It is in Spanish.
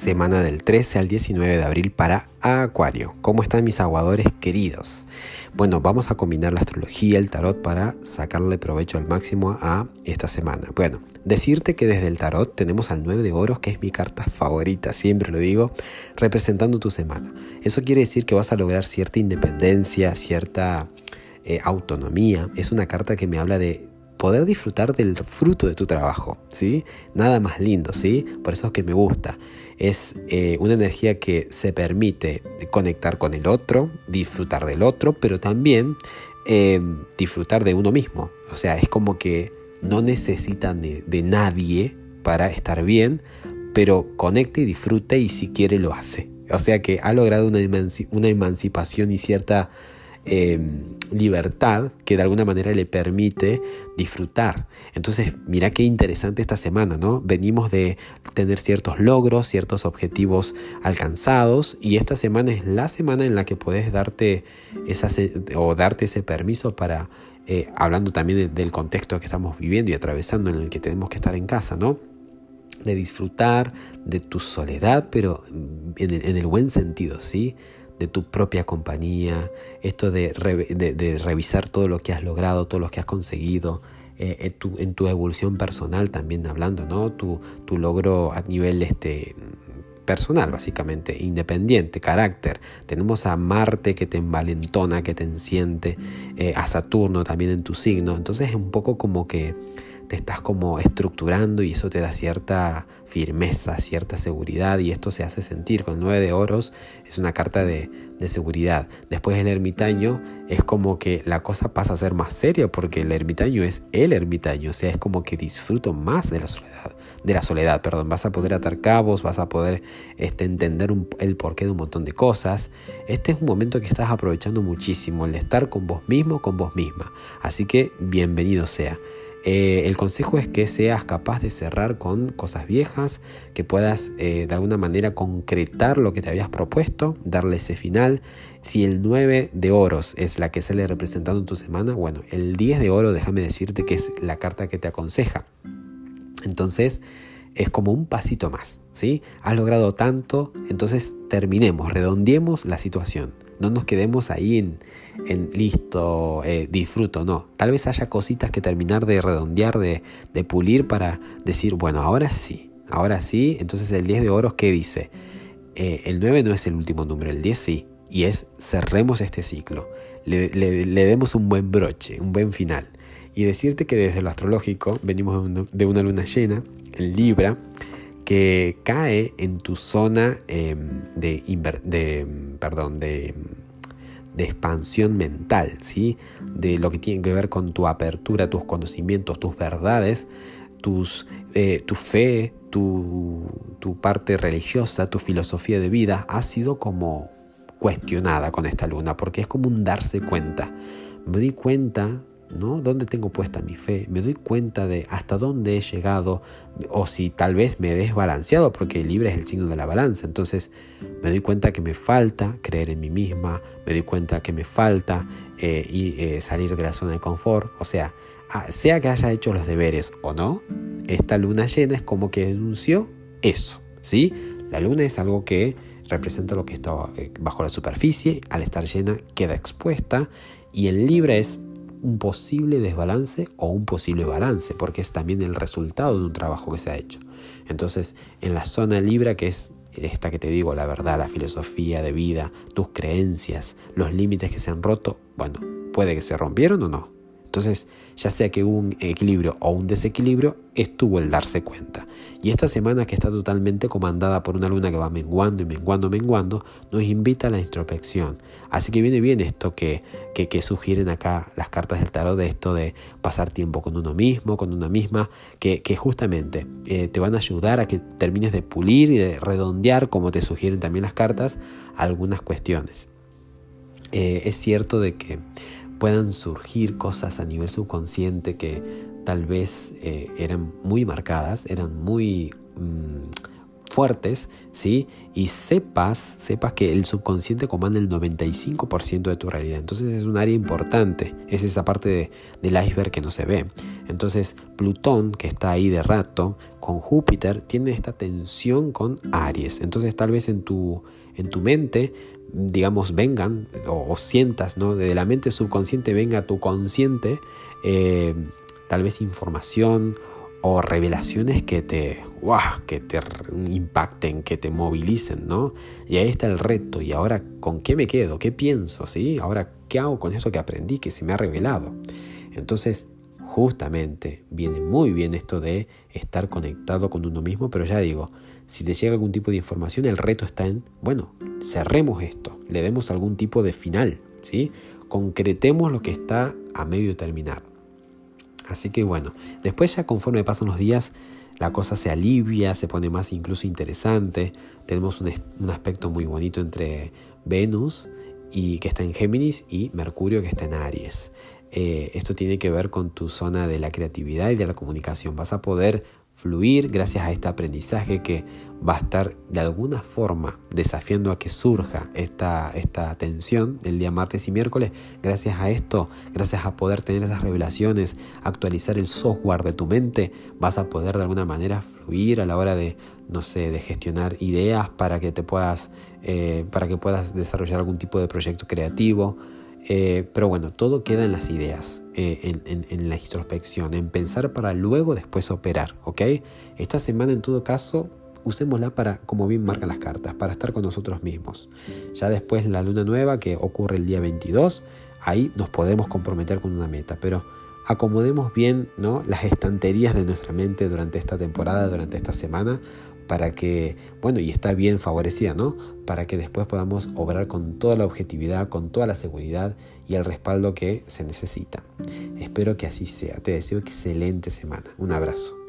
semana del 13 al 19 de abril para Acuario. ¿Cómo están mis aguadores queridos? Bueno, vamos a combinar la astrología, el tarot para sacarle provecho al máximo a esta semana. Bueno, decirte que desde el tarot tenemos al 9 de oros, que es mi carta favorita, siempre lo digo, representando tu semana. Eso quiere decir que vas a lograr cierta independencia, cierta eh, autonomía. Es una carta que me habla de poder disfrutar del fruto de tu trabajo, ¿sí? Nada más lindo, ¿sí? Por eso es que me gusta. Es eh, una energía que se permite conectar con el otro, disfrutar del otro, pero también em, disfrutar de uno mismo. O sea, es como que no necesitan de, nadie para estar bien, pero conecte y disfrute y si quiere lo hace. O sea que ha logrado una emancipación y cierta Em, libertad que de alguna manera le permite disfrutar. Entonces, mira qué interesante esta semana, ¿no? Venimos de tener ciertos logros, ciertos objetivos alcanzados y esta semana es la semana en la que puedes darte esa, o darte ese permiso para, eh, hablando también del contexto que estamos viviendo y atravesando en el que tenemos que estar en casa, ¿no? de disfrutar de tu soledad, pero en el, en el buen sentido, ¿sí? De tu propia compañía, esto de, revisar todo lo que has logrado, todo lo que has conseguido, eh, en, tu, evolución personal también hablando, ¿no? Tu, tu logro a nivel este, personal, básicamente, independiente, carácter. Tenemos a Marte que te envalentona, que te enciente, eh, a Saturno también en tu signo. Entonces es un poco como que te estás como estructurando y eso te da cierta firmeza, cierta seguridad y esto se hace sentir. Con 9 de oros es una carta de, seguridad. Después el ermitaño es como que la cosa pasa a ser más seria porque el ermitaño es el ermitaño, o sea, es como que disfruto más de la soledad, de la soledad, perdón, vas a poder atar cabos, vas a poder este, entender el porqué de un montón de cosas. Este es un momento que estás aprovechando muchísimo, el estar con vos mismo, con vos misma. Así que bienvenido sea. Eh, el consejo es que seas capaz de cerrar con cosas viejas, que puedas eh, de alguna manera concretar lo que te habías propuesto, darle ese final. Si el 9 de oros es la que sale representando en tu semana, bueno, el 10 de oro déjame decirte que es la carta que te aconseja. Entonces es como un pasito más, ¿sí? Has logrado tanto, entonces terminemos, redondeemos la situación. No nos quedemos ahí en, listo, eh, disfruto, no. Tal vez haya cositas que terminar de redondear, de, pulir para decir, bueno, ahora sí, ahora sí. Entonces el 10 de oros, ¿qué dice? Eh, el 9 no es el último número, el 10 sí. Y es cerremos este ciclo, le, demos un buen broche, un buen final. Y decirte que desde lo astrológico venimos de una luna llena en Libra que cae en tu zona em, de, de, perdón, de expansión mental, ¿sí? de lo que tiene que ver con tu apertura, tus conocimientos, tus verdades, tus, eh, tu fe, tu, tu parte religiosa, tu filosofía de vida, ha sido como cuestionada con esta luna, porque es como un darse cuenta. Me di cuenta ¿no? ¿Dónde tengo puesta mi fe? Me doy cuenta de hasta dónde he llegado o si tal vez me he desbalanceado porque el libre es el signo de la balanza. Entonces me doy cuenta que me falta creer en mí misma, me doy cuenta que me falta eh, eh, salir de la zona de confort. O sea, sea que haya hecho los deberes o no, esta luna llena es como que denunció eso, ¿sí? La luna es algo que representa lo que está eh, bajo la superficie, al estar llena queda expuesta y el libre es un posible desbalance o un posible balance, porque es también el resultado de un trabajo que se ha hecho. Entonces, en la zona libra, que es esta que te digo, la verdad, la filosofía de vida, tus creencias, los límites que se han roto, bueno, puede que se rompieron o no. Entonces, ya sea que hubo un equilibrio o un desequilibrio, estuvo el darse cuenta. Y esta semana que está totalmente comandada por una luna que va menguando y menguando, menguando, nos invita a la introspección. Así que viene bien esto que, que, sugieren acá las cartas del tarot de esto de pasar tiempo con uno mismo, con una misma, que, justamente eh, te van a ayudar a que termines de pulir y de redondear, como te sugieren también las cartas, algunas cuestiones. Eh, es cierto de que puedan surgir cosas a nivel subconsciente que tal vez eh, eran muy marcadas, eran muy mm, fuertes, ¿sí? Y sepas, sepas que el subconsciente comanda el 95% de tu realidad. Entonces es un área importante, es esa parte del iceberg que no se ve. Entonces Plutón, que está ahí de rato, con Júpiter, tiene esta tensión con Aries. Entonces tal vez en tu, en tu mente digamos, vengan o, sientas, ¿no? De la mente subconsciente venga tu consciente, eh, tal vez información o revelaciones que te, que te impacten, que te movilicen, ¿no? Y ahí está el reto. ¿Y ahora con qué me quedo? ¿Qué pienso? ¿Sí? Ahora, ¿qué hago con eso que aprendí, que se me ha revelado? Entonces, justamente viene muy bien esto de estar conectado con uno mismo, pero ya digo, si te llega algún tipo de información, el reto está en, bueno, cerremos esto, le demos algún tipo de final, ¿sí? Concretemos lo que está a medio terminar. Así que bueno, después ya conforme pasan los días, la cosa se alivia, se pone más incluso interesante. Tenemos un, aspecto muy bonito entre Venus y que está en Géminis y Mercurio que está en Aries. Eh, esto tiene que ver con tu zona de la creatividad y de la comunicación. Vas a poder fluir gracias a este aprendizaje que va a estar de alguna forma desafiando a que surja esta, esta tensión el día martes y miércoles. Gracias a esto, gracias a poder tener esas revelaciones, actualizar el software de tu mente, vas a poder de alguna manera fluir a la hora de, no sé, de gestionar ideas para que te puedas, eh, para que puedas desarrollar algún tipo de proyecto creativo. Eh, pero bueno, todo queda en las ideas, eh, en, la introspección, en pensar para luego después operar, ¿ok? Esta semana en todo caso, usémosla para, como bien marcan las cartas, para estar con nosotros mismos. Ya después la luna nueva que ocurre el día 22, ahí nos podemos comprometer con una meta, pero acomodemos bien ¿no? las estanterías de nuestra mente durante esta temporada, durante esta semana, para que, bueno, y está bien favorecida, ¿no? Para que después podamos obrar con toda la objetividad, con toda la seguridad y el respaldo que se necesita. Espero que así sea. Te deseo excelente semana. Un abrazo.